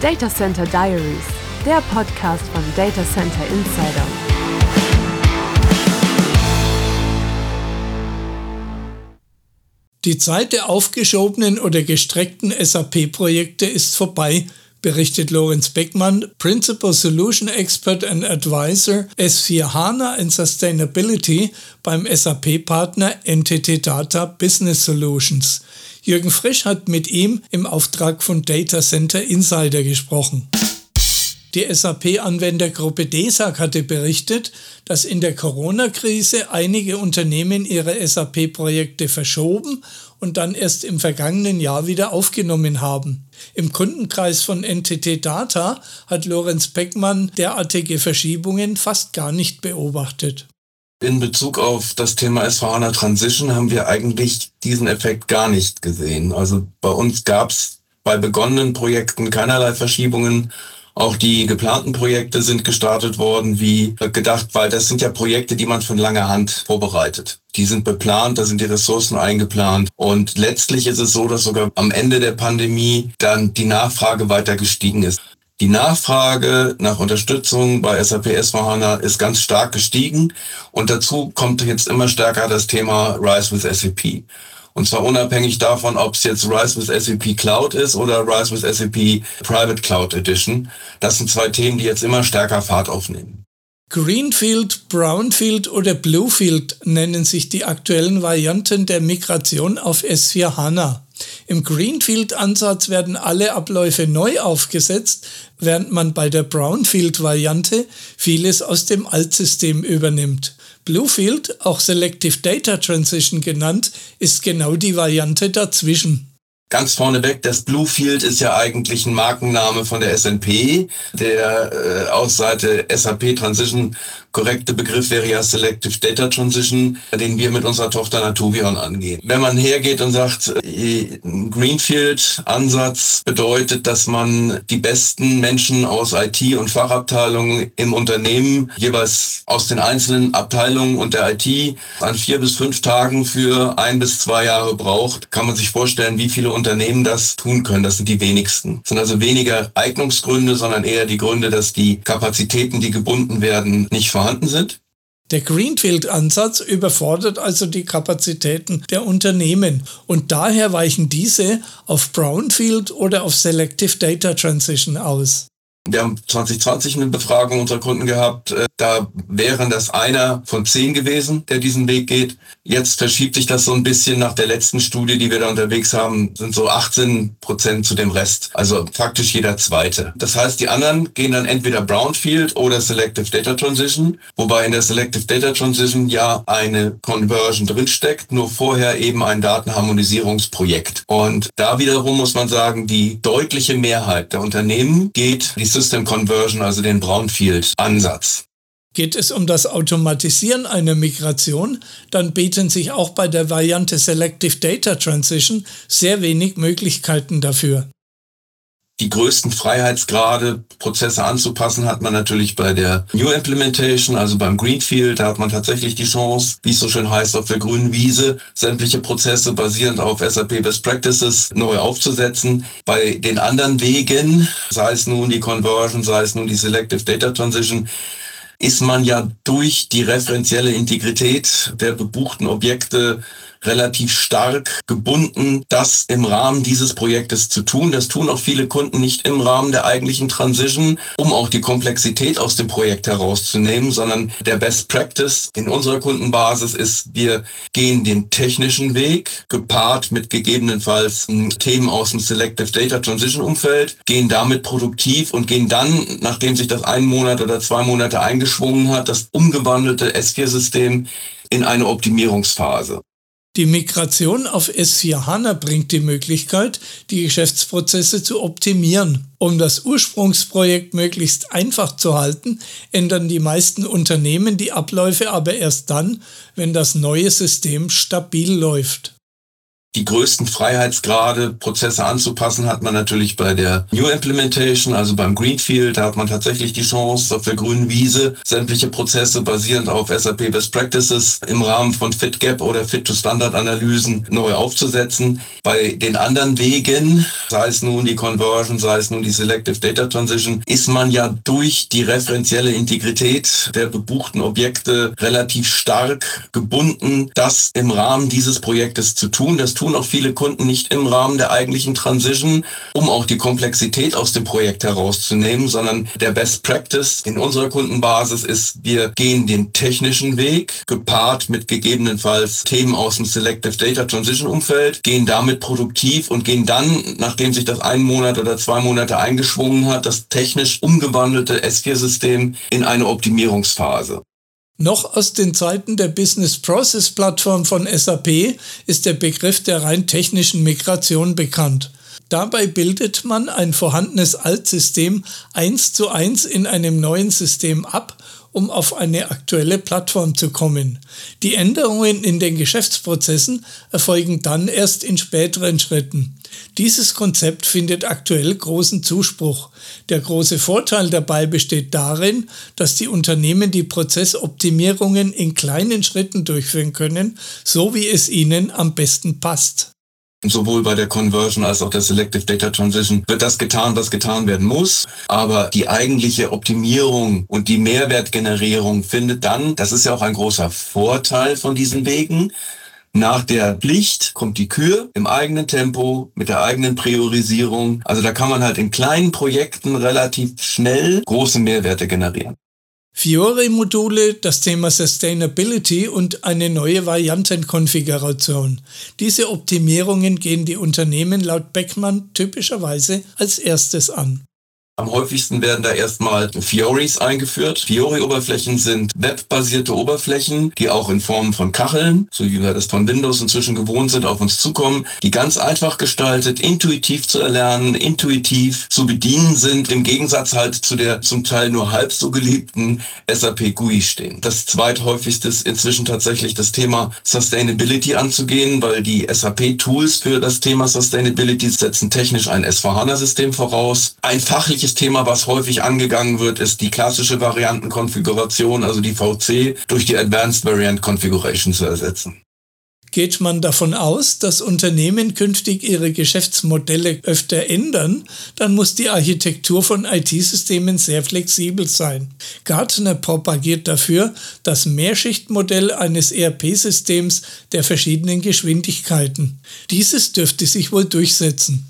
Data Center Diaries, der Podcast von Data Center Insider. Die Zeit der aufgeschobenen oder gestreckten SAP-Projekte ist vorbei, berichtet Lorenz Beckmann, Principal Solution Expert and Advisor S4 HANA and Sustainability beim SAP-Partner NTT Data Business Solutions. Jürgen Frisch hat mit ihm im Auftrag von Data Center Insider gesprochen. Die SAP-Anwendergruppe DESAG hatte berichtet, dass in der Corona-Krise einige Unternehmen ihre SAP-Projekte verschoben und dann erst im vergangenen Jahr wieder aufgenommen haben. Im Kundenkreis von NTT Data hat Lorenz Beckmann derartige Verschiebungen fast gar nicht beobachtet. In Bezug auf das Thema S4HANA Transition haben wir eigentlich diesen Effekt gar nicht gesehen. Also bei uns gab es bei begonnenen Projekten keinerlei Verschiebungen auch die geplanten Projekte sind gestartet worden wie gedacht, weil das sind ja Projekte, die man von langer Hand vorbereitet. Die sind beplant, da sind die Ressourcen eingeplant. Und letztlich ist es so, dass sogar am Ende der Pandemie dann die Nachfrage weiter gestiegen ist. Die Nachfrage nach Unterstützung bei SAP S4HANA ist ganz stark gestiegen und dazu kommt jetzt immer stärker das Thema Rise with SAP. Und zwar unabhängig davon, ob es jetzt Rise with SAP Cloud ist oder Rise with SAP Private Cloud Edition. Das sind zwei Themen, die jetzt immer stärker Fahrt aufnehmen. Greenfield, Brownfield oder Bluefield nennen sich die aktuellen Varianten der Migration auf S4 HANA. Im Greenfield-Ansatz werden alle Abläufe neu aufgesetzt, während man bei der Brownfield-Variante vieles aus dem Altsystem übernimmt. Bluefield, auch Selective Data Transition genannt, ist genau die Variante dazwischen. Ganz vorneweg, das Bluefield ist ja eigentlich ein Markenname von der SNP, der äh, aus Seite SAP Transition korrekte Begriff wäre ja Selective Data Transition, den wir mit unserer Tochter Natuvion angehen. Wenn man hergeht und sagt, äh, Greenfield-Ansatz bedeutet, dass man die besten Menschen aus IT und Fachabteilungen im Unternehmen jeweils aus den einzelnen Abteilungen und der IT an vier bis fünf Tagen für ein bis zwei Jahre braucht, kann man sich vorstellen, wie viele Unternehmen das tun können. Das sind die wenigsten. Das sind also weniger Eignungsgründe, sondern eher die Gründe, dass die Kapazitäten, die gebunden werden, nicht vorhanden sind. Der Greenfield-Ansatz überfordert also die Kapazitäten der Unternehmen und daher weichen diese auf Brownfield oder auf Selective Data Transition aus. Wir haben 2020 eine Befragung unserer Kunden gehabt. Äh, da wären das einer von zehn gewesen, der diesen Weg geht. Jetzt verschiebt sich das so ein bisschen nach der letzten Studie, die wir da unterwegs haben, sind so 18 Prozent zu dem Rest. Also faktisch jeder zweite. Das heißt, die anderen gehen dann entweder Brownfield oder Selective Data Transition, wobei in der Selective Data Transition ja eine Conversion drinsteckt, nur vorher eben ein Datenharmonisierungsprojekt. Und da wiederum muss man sagen, die deutliche Mehrheit der Unternehmen geht die System Conversion, also den Brownfield-Ansatz. Geht es um das Automatisieren einer Migration, dann bieten sich auch bei der Variante Selective Data Transition sehr wenig Möglichkeiten dafür die größten Freiheitsgrade, Prozesse anzupassen, hat man natürlich bei der New Implementation, also beim Greenfield. Da hat man tatsächlich die Chance, wie es so schön heißt, auf der grünen Wiese sämtliche Prozesse basierend auf SAP Best Practices neu aufzusetzen. Bei den anderen Wegen, sei es nun die Conversion, sei es nun die Selective Data Transition, ist man ja durch die referenzielle Integrität der gebuchten Objekte relativ stark gebunden, das im Rahmen dieses Projektes zu tun. Das tun auch viele Kunden nicht im Rahmen der eigentlichen Transition, um auch die Komplexität aus dem Projekt herauszunehmen, sondern der Best Practice in unserer Kundenbasis ist, wir gehen den technischen Weg, gepaart mit gegebenenfalls Themen aus dem Selective Data Transition Umfeld, gehen damit produktiv und gehen dann, nachdem sich das einen Monat oder zwei Monate eingeschwungen hat, das umgewandelte S4-System in eine Optimierungsphase. Die Migration auf S4 HANA bringt die Möglichkeit, die Geschäftsprozesse zu optimieren. Um das Ursprungsprojekt möglichst einfach zu halten, ändern die meisten Unternehmen die Abläufe aber erst dann, wenn das neue System stabil läuft. Die größten Freiheitsgrade, Prozesse anzupassen, hat man natürlich bei der New Implementation, also beim Greenfield. Da hat man tatsächlich die Chance, auf der grünen Wiese sämtliche Prozesse basierend auf SAP Best Practices im Rahmen von FitGap oder Fit-to-Standard-Analysen neu aufzusetzen. Bei den anderen Wegen, sei es nun die Conversion, sei es nun die Selective Data Transition, ist man ja durch die referenzielle Integrität der gebuchten Objekte relativ stark gebunden, das im Rahmen dieses Projektes zu tun. Das tun auch viele Kunden nicht im Rahmen der eigentlichen Transition, um auch die Komplexität aus dem Projekt herauszunehmen, sondern der Best Practice in unserer Kundenbasis ist, wir gehen den technischen Weg, gepaart mit gegebenenfalls Themen aus dem Selective Data Transition Umfeld, gehen damit produktiv und gehen dann, nachdem sich das einen Monat oder zwei Monate eingeschwungen hat, das technisch umgewandelte S4-System in eine Optimierungsphase. Noch aus den Zeiten der Business Process Plattform von SAP ist der Begriff der rein technischen Migration bekannt. Dabei bildet man ein vorhandenes Altsystem eins zu eins in einem neuen System ab um auf eine aktuelle Plattform zu kommen. Die Änderungen in den Geschäftsprozessen erfolgen dann erst in späteren Schritten. Dieses Konzept findet aktuell großen Zuspruch. Der große Vorteil dabei besteht darin, dass die Unternehmen die Prozessoptimierungen in kleinen Schritten durchführen können, so wie es ihnen am besten passt. Sowohl bei der Conversion als auch der Selective Data Transition wird das getan, was getan werden muss. Aber die eigentliche Optimierung und die Mehrwertgenerierung findet dann, das ist ja auch ein großer Vorteil von diesen Wegen, nach der Pflicht kommt die Kür im eigenen Tempo, mit der eigenen Priorisierung. Also da kann man halt in kleinen Projekten relativ schnell große Mehrwerte generieren. Fiore-Module, das Thema Sustainability und eine neue Variantenkonfiguration. Diese Optimierungen gehen die Unternehmen laut Beckmann typischerweise als erstes an. Am häufigsten werden da erstmal Fioris eingeführt. Fiori-Oberflächen sind webbasierte Oberflächen, die auch in Form von Kacheln, so wie wir das von Windows inzwischen gewohnt sind, auf uns zukommen, die ganz einfach gestaltet, intuitiv zu erlernen, intuitiv zu bedienen sind, im Gegensatz halt zu der zum Teil nur halb so geliebten SAP GUI stehen. Das zweithäufigste ist inzwischen tatsächlich das Thema Sustainability anzugehen, weil die SAP-Tools für das Thema Sustainability setzen technisch ein S4HANA-System voraus. Ein fachliches ähnliches Thema, was häufig angegangen wird, ist die klassische Variantenkonfiguration, also die VC, durch die Advanced Variant Configuration zu ersetzen. Geht man davon aus, dass Unternehmen künftig ihre Geschäftsmodelle öfter ändern, dann muss die Architektur von IT-Systemen sehr flexibel sein. Gartner propagiert dafür das Mehrschichtmodell eines ERP-Systems der verschiedenen Geschwindigkeiten. Dieses dürfte sich wohl durchsetzen.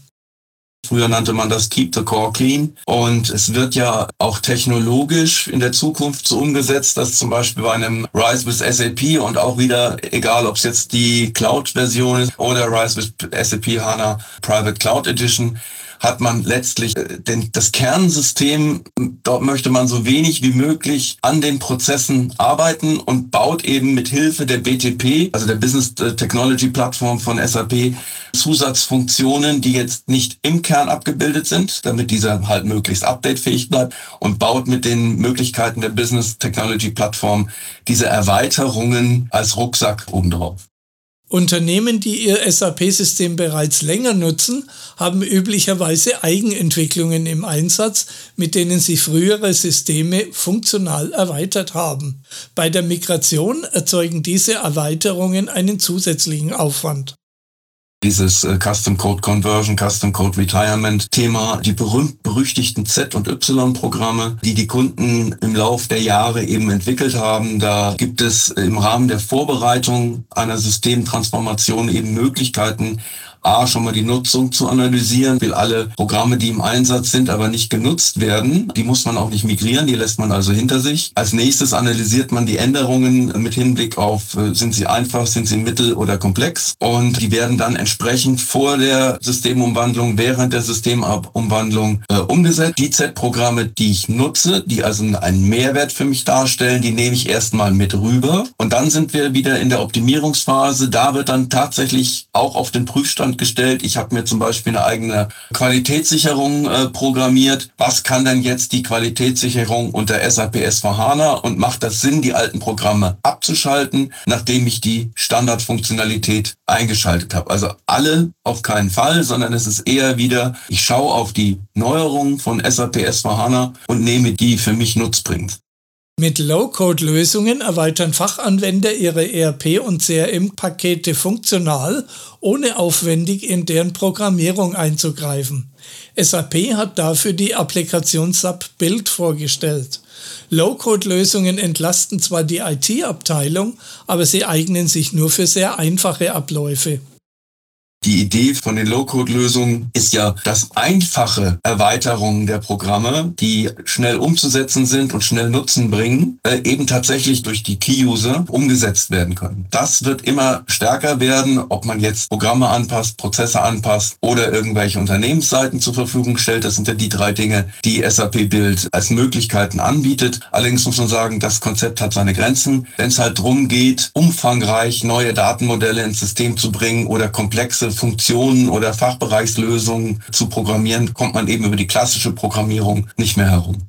Früher nannte man das Keep the Core Clean. Und es wird ja auch technologisch in der Zukunft so umgesetzt, dass zum Beispiel bei einem Rise with SAP und auch wieder, egal ob es jetzt die Cloud-Version ist oder Rise with SAP HANA Private Cloud Edition, hat man letztlich äh, denn das Kernsystem, dort möchte man so wenig wie möglich an den Prozessen arbeiten und baut eben mit Hilfe der BTP, also der Business Technology Plattform von SAP, Zusatzfunktionen, die jetzt nicht im Kern abgebildet sind, damit dieser halt möglichst updatefähig bleibt und baut mit den Möglichkeiten der Business Technology Plattform diese Erweiterungen als Rucksack obendrauf. Unternehmen, die ihr SAP-System bereits länger nutzen, haben üblicherweise Eigenentwicklungen im Einsatz, mit denen sie frühere Systeme funktional erweitert haben. Bei der Migration erzeugen diese Erweiterungen einen zusätzlichen Aufwand dieses äh, Custom Code Conversion, Custom Code Retirement Thema, die berühmt-berüchtigten Z- und Y-Programme, die die Kunden im Lauf der Jahre eben entwickelt haben. Da gibt es im Rahmen der Vorbereitung einer Systemtransformation eben Möglichkeiten, A, schon mal die Nutzung zu analysieren, will alle Programme, die im Einsatz sind, aber nicht genutzt werden, die muss man auch nicht migrieren, die lässt man also hinter sich. Als nächstes analysiert man die Änderungen mit Hinblick auf, äh, sind sie einfach, sind sie mittel oder komplex und die werden dann entsprechend vor der Systemumwandlung, während der Systemumwandlung äh, umgesetzt. Die Z-Programme, die ich nutze, die also einen Mehrwert für mich darstellen, die nehme ich erstmal mit rüber und dann sind wir wieder in der Optimierungsphase. Da wird dann tatsächlich auch auf den Prüfstand Zustand gestellt. Ich habe mir zum Beispiel eine eigene Qualitätssicherung äh, programmiert. Was kann denn jetzt die Qualitätssicherung unter SAP S4HANA und macht das Sinn, die alten Programme abzuschalten, nachdem ich die Standardfunktionalität eingeschaltet habe? Also alle auf keinen Fall, sondern es ist eher wieder, ich schaue auf die Neuerungen von SAP S4HANA und nehme die für mich nutzbringend. Mit Low-Code-Lösungen erweitern Fachanwender ihre ERP- und CRM-Pakete funktional, ohne aufwendig in deren Programmierung einzugreifen. SAP hat dafür die Applikation SAP Build vorgestellt. Low-Code-Lösungen entlasten zwar die IT-Abteilung, aber sie eignen sich nur für sehr einfache Abläufe. Die Idee von den Low-Code-Lösungen ist ja, dass einfache Erweiterungen der Programme, die schnell umzusetzen sind und schnell Nutzen bringen, äh, eben tatsächlich durch die Key-User umgesetzt werden können. Das wird immer stärker werden, ob man jetzt Programme anpasst, Prozesse anpasst oder irgendwelche Unternehmensseiten zur Verfügung stellt. Das sind ja die drei Dinge, die SAP Build als Möglichkeiten anbietet. Allerdings muss man sagen, das Konzept hat seine Grenzen. Wenn es halt darum geht, umfangreich neue Datenmodelle ins System zu bringen oder komplexe Funktionen oder Fachbereichslösungen zu programmieren, kommt man eben über die klassische Programmierung nicht mehr herum.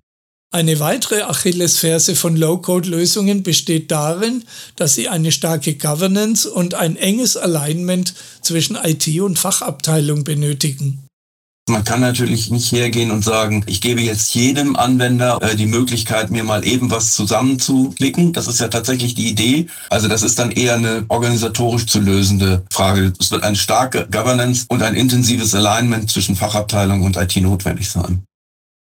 Eine weitere Achillesferse von Low-Code-Lösungen besteht darin, dass sie eine starke Governance und ein enges Alignment zwischen IT und Fachabteilung benötigen. Man kann natürlich nicht hergehen und sagen, ich gebe jetzt jedem Anwender äh, die Möglichkeit, mir mal eben was zusammenzuklicken. Das ist ja tatsächlich die Idee. Also das ist dann eher eine organisatorisch zu lösende Frage. Es wird eine starke Governance und ein intensives Alignment zwischen Fachabteilung und IT notwendig sein.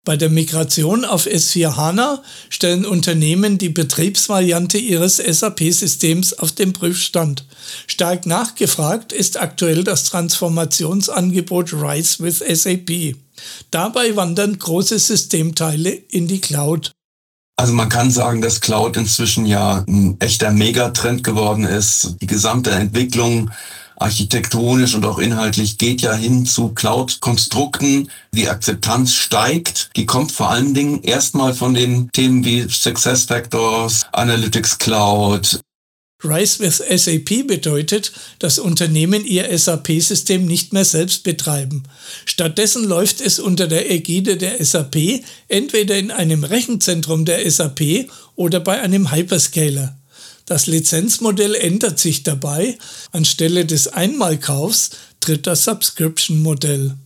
Bei der Migration auf S4 HANA stellen Unternehmen die Betriebsvariante ihres SAP-Systems auf den Prüfstand. Stark nachgefragt ist aktuell das Transformationsangebot Rise with SAP. Dabei wandern große Systemteile in die Cloud. Also man kann sagen, dass Cloud inzwischen ja ein echter Megatrend geworden ist. Die gesamte Entwicklung architektonisch und auch inhaltlich geht ja hin zu Cloud-Konstrukten. Die Akzeptanz steigt. Die kommt vor allen Dingen erstmal von den Themen wie Success Factors, Analytics Cloud, Rise with SAP bedeutet, dass Unternehmen ihr SAP-System nicht mehr selbst betreiben. Stattdessen läuft es unter der Ägide der SAP entweder in einem Rechenzentrum der SAP oder bei einem Hyperscaler. Das Lizenzmodell ändert sich dabei. Anstelle des Einmalkaufs tritt das Subscription-Modell.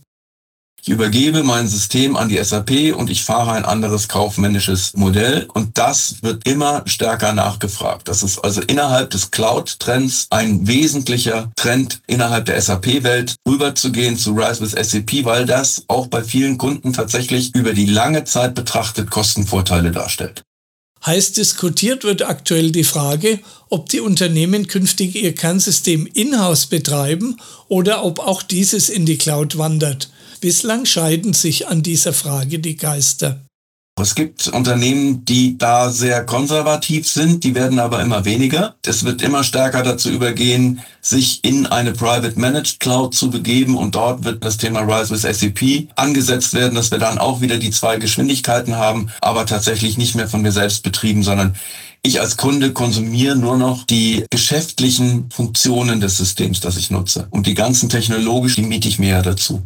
Ich übergebe mein System an die SAP und ich fahre ein anderes kaufmännisches Modell und das wird immer stärker nachgefragt. Das ist also innerhalb des Cloud-Trends ein wesentlicher Trend innerhalb der SAP-Welt, rüberzugehen zu Rise with SAP, weil das auch bei vielen Kunden tatsächlich über die lange Zeit betrachtet Kostenvorteile darstellt. Heiß diskutiert wird aktuell die Frage, ob die Unternehmen künftig ihr Kernsystem in-house betreiben oder ob auch dieses in die Cloud wandert. Bislang scheiden sich an dieser Frage die Geister. Es gibt Unternehmen, die da sehr konservativ sind, die werden aber immer weniger. Es wird immer stärker dazu übergehen, sich in eine Private Managed Cloud zu begeben und dort wird das Thema Rise with SAP angesetzt werden, dass wir dann auch wieder die zwei Geschwindigkeiten haben, aber tatsächlich nicht mehr von mir selbst betrieben, sondern ich als Kunde konsumiere nur noch die geschäftlichen Funktionen des Systems, das ich nutze. Und die ganzen technologischen, die miete ich mir ja dazu.